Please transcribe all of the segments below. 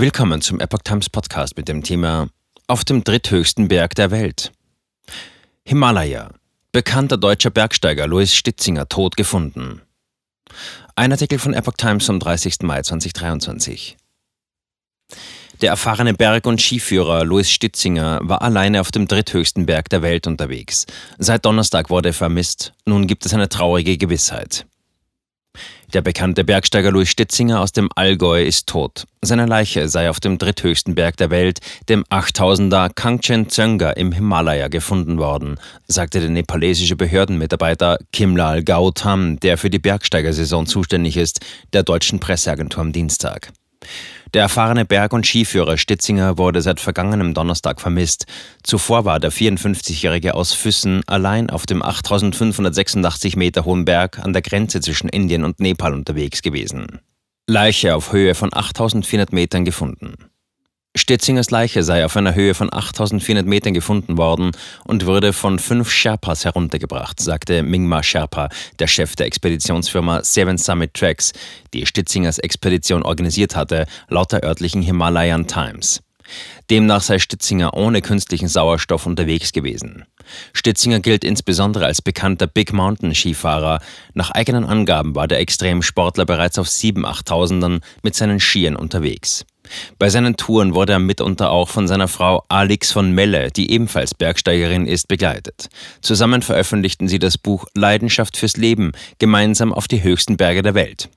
Willkommen zum Epoch Times Podcast mit dem Thema Auf dem dritthöchsten Berg der Welt. Himalaya. Bekannter deutscher Bergsteiger Louis Stitzinger tot gefunden. Ein Artikel von Epoch Times vom 30. Mai 2023. Der erfahrene Berg- und Skiführer Louis Stitzinger war alleine auf dem dritthöchsten Berg der Welt unterwegs. Seit Donnerstag wurde er vermisst. Nun gibt es eine traurige Gewissheit. Der bekannte Bergsteiger Louis Stitzinger aus dem Allgäu ist tot. Seine Leiche sei auf dem dritthöchsten Berg der Welt, dem 8000er Kangchenjunga im Himalaya gefunden worden, sagte der nepalesische Behördenmitarbeiter Kimlal Gautam, der für die Bergsteigersaison zuständig ist, der deutschen Presseagentur am Dienstag. Der erfahrene Berg- und Skiführer Stitzinger wurde seit vergangenem Donnerstag vermisst. Zuvor war der 54-Jährige aus Füssen allein auf dem 8586 Meter hohen Berg an der Grenze zwischen Indien und Nepal unterwegs gewesen. Leiche auf Höhe von 8400 Metern gefunden. Stetzingers Leiche sei auf einer Höhe von 8400 Metern gefunden worden und wurde von fünf Sherpas heruntergebracht, sagte Mingma Sherpa, der Chef der Expeditionsfirma Seven Summit Tracks, die Stitzingers Expedition organisiert hatte, laut der örtlichen Himalayan Times. Demnach sei Stitzinger ohne künstlichen Sauerstoff unterwegs gewesen. Stitzinger gilt insbesondere als bekannter Big Mountain Skifahrer. Nach eigenen Angaben war der Extremsportler bereits auf 7.000, 8.000ern mit seinen Skiern unterwegs. Bei seinen Touren wurde er mitunter auch von seiner Frau Alix von Melle, die ebenfalls Bergsteigerin ist, begleitet. Zusammen veröffentlichten sie das Buch Leidenschaft fürs Leben, gemeinsam auf die höchsten Berge der Welt.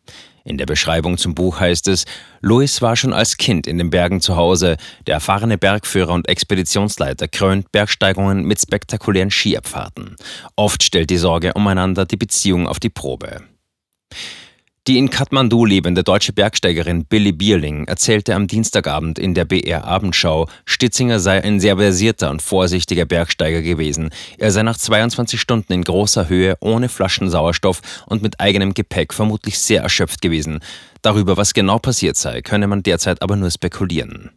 In der Beschreibung zum Buch heißt es, Louis war schon als Kind in den Bergen zu Hause. Der erfahrene Bergführer und Expeditionsleiter krönt Bergsteigungen mit spektakulären Skiabfahrten. Oft stellt die Sorge umeinander die Beziehung auf die Probe. Die in Kathmandu lebende deutsche Bergsteigerin Billy Bierling erzählte am Dienstagabend in der BR Abendschau, Stitzinger sei ein sehr versierter und vorsichtiger Bergsteiger gewesen. Er sei nach 22 Stunden in großer Höhe ohne Flaschen Sauerstoff und mit eigenem Gepäck vermutlich sehr erschöpft gewesen. Darüber, was genau passiert sei, könne man derzeit aber nur spekulieren.